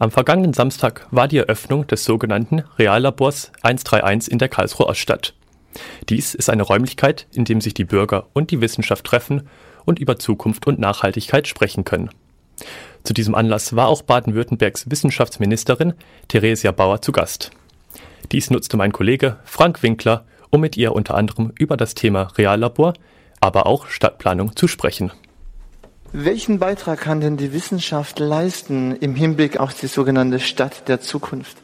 Am vergangenen Samstag war die Eröffnung des sogenannten Reallabors 131 in der Karlsruher Oststadt. Dies ist eine Räumlichkeit, in dem sich die Bürger und die Wissenschaft treffen und über Zukunft und Nachhaltigkeit sprechen können. Zu diesem Anlass war auch Baden-Württembergs Wissenschaftsministerin Theresia Bauer zu Gast. Dies nutzte mein Kollege Frank Winkler, um mit ihr unter anderem über das Thema Reallabor, aber auch Stadtplanung zu sprechen. Welchen Beitrag kann denn die Wissenschaft leisten im Hinblick auf die sogenannte Stadt der Zukunft?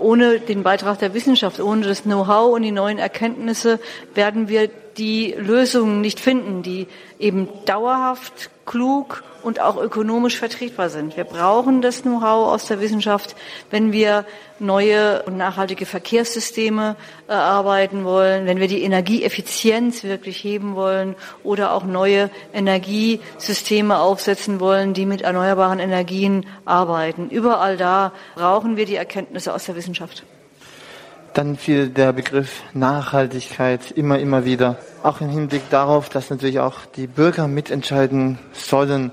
Ohne den Beitrag der Wissenschaft, ohne das Know-how und die neuen Erkenntnisse werden wir die Lösungen nicht finden, die eben dauerhaft, klug und auch ökonomisch vertretbar sind. Wir brauchen das Know-how aus der Wissenschaft, wenn wir neue und nachhaltige Verkehrssysteme erarbeiten wollen, wenn wir die Energieeffizienz wirklich heben wollen oder auch neue Energiesysteme aufsetzen wollen, die mit erneuerbaren Energien arbeiten. Überall da brauchen wir die Erkenntnisse aus der Wissenschaft. Dann fiel der Begriff Nachhaltigkeit immer, immer wieder. Auch im Hinblick darauf, dass natürlich auch die Bürger mitentscheiden sollen.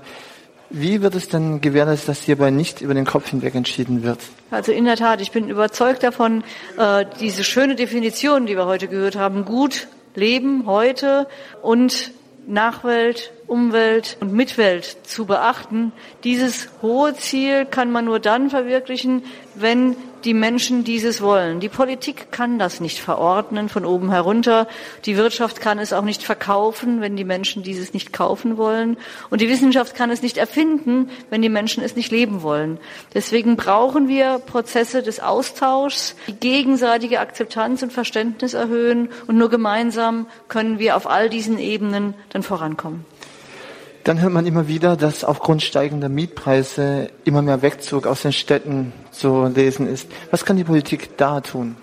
Wie wird es denn gewährleistet, dass hierbei nicht über den Kopf hinweg entschieden wird? Also in der Tat, ich bin überzeugt davon, äh, diese schöne Definition, die wir heute gehört haben, gut leben heute und Nachwelt, Umwelt und Mitwelt zu beachten. Dieses hohe Ziel kann man nur dann verwirklichen, wenn die Menschen dieses wollen. Die Politik kann das nicht verordnen von oben herunter. Die Wirtschaft kann es auch nicht verkaufen, wenn die Menschen dieses nicht kaufen wollen. Und die Wissenschaft kann es nicht erfinden, wenn die Menschen es nicht leben wollen. Deswegen brauchen wir Prozesse des Austauschs, die gegenseitige Akzeptanz und Verständnis erhöhen. Und nur gemeinsam können wir auf all diesen Ebenen dann vorankommen. Dann hört man immer wieder, dass aufgrund steigender Mietpreise immer mehr Wegzug aus den Städten zu lesen ist. Was kann die Politik da tun?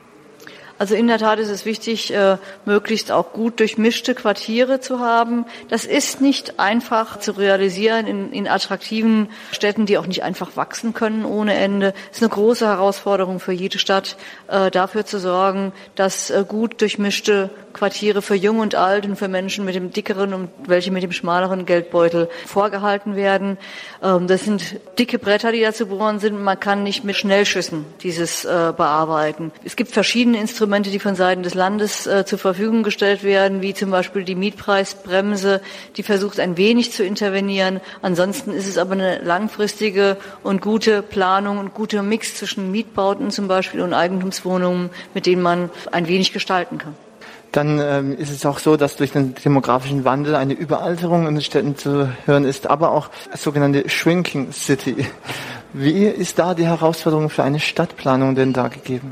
Also in der Tat ist es wichtig, äh, möglichst auch gut durchmischte Quartiere zu haben. Das ist nicht einfach zu realisieren in, in attraktiven Städten, die auch nicht einfach wachsen können ohne Ende. Es ist eine große Herausforderung für jede Stadt, äh, dafür zu sorgen, dass äh, gut durchmischte Quartiere für Jung und Alt und für Menschen mit dem dickeren und welche mit dem schmaleren Geldbeutel vorgehalten werden. Ähm, das sind dicke Bretter, die da zu bohren sind. Man kann nicht mit Schnellschüssen dieses äh, bearbeiten. Es gibt verschiedene Instrumente, die von Seiten des Landes äh, zur Verfügung gestellt werden, wie zum Beispiel die Mietpreisbremse, die versucht ein wenig zu intervenieren. Ansonsten ist es aber eine langfristige und gute Planung und guter Mix zwischen Mietbauten zum Beispiel und Eigentumswohnungen, mit denen man ein wenig gestalten kann dann ähm, ist es auch so, dass durch den demografischen Wandel eine Überalterung in den Städten zu hören ist, aber auch sogenannte Shrinking City. Wie ist da die Herausforderung für eine Stadtplanung denn da gegeben?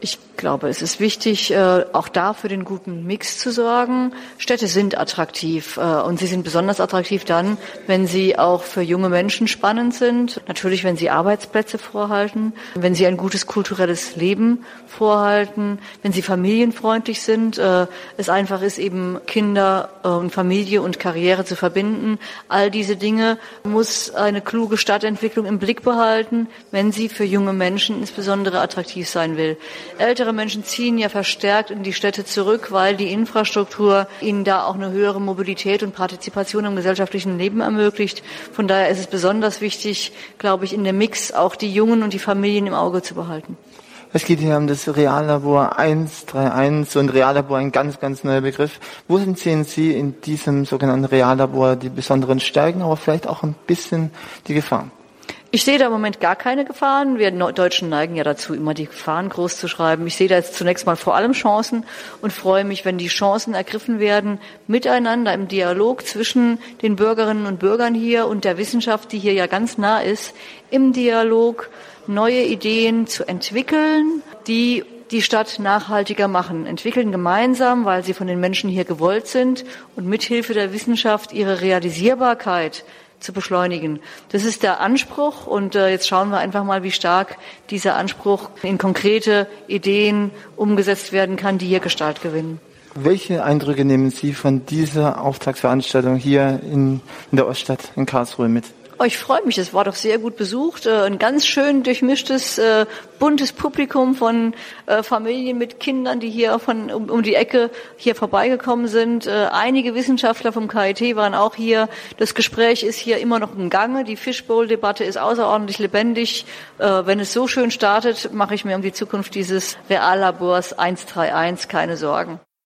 Ich glaube, es ist wichtig, äh, auch da für den guten Mix zu sorgen. Städte sind attraktiv äh, und sie sind besonders attraktiv dann, wenn sie auch für junge Menschen spannend sind. Natürlich, wenn sie Arbeitsplätze vorhalten, wenn sie ein gutes kulturelles Leben vorhalten, wenn sie familienfreundlich sind. Äh, es einfach ist, eben Kinder und Familie und Karriere zu verbinden. All diese Dinge muss eine kluge Stadtentwicklung im Blick behalten, wenn sie für junge Menschen insbesondere attraktiv sein will. Ältere Menschen ziehen ja verstärkt in die Städte zurück, weil die Infrastruktur ihnen da auch eine höhere Mobilität und Partizipation im gesellschaftlichen Leben ermöglicht. Von daher ist es besonders wichtig, glaube ich, in dem Mix auch die Jungen und die Familien im Auge zu behalten. Es geht hier um das Reallabor 131 und Reallabor ein ganz, ganz neuer Begriff. Wo sehen Sie in diesem sogenannten Reallabor die besonderen Stärken, aber vielleicht auch ein bisschen die Gefahren? Ich sehe da im Moment gar keine Gefahren. Wir Deutschen neigen ja dazu, immer die Gefahren groß zu schreiben. Ich sehe da jetzt zunächst mal vor allem Chancen und freue mich, wenn die Chancen ergriffen werden, miteinander im Dialog zwischen den Bürgerinnen und Bürgern hier und der Wissenschaft, die hier ja ganz nah ist, im Dialog neue Ideen zu entwickeln, die die Stadt nachhaltiger machen, entwickeln gemeinsam, weil sie von den Menschen hier gewollt sind und mithilfe der Wissenschaft ihre Realisierbarkeit zu beschleunigen. Das ist der Anspruch und äh, jetzt schauen wir einfach mal, wie stark dieser Anspruch in konkrete Ideen umgesetzt werden kann, die hier Gestalt gewinnen. Welche Eindrücke nehmen Sie von dieser Auftragsveranstaltung hier in, in der Oststadt in Karlsruhe mit? Oh, ich freue mich, es war doch sehr gut besucht. Äh, ein ganz schön durchmischtes, äh, buntes Publikum von äh, Familien mit Kindern, die hier von um, um die Ecke hier vorbeigekommen sind. Einige Wissenschaftler vom KIT waren auch hier. Das Gespräch ist hier immer noch im Gange. Die Fishbowl-Debatte ist außerordentlich lebendig. Wenn es so schön startet, mache ich mir um die Zukunft dieses Reallabors 131 keine Sorgen.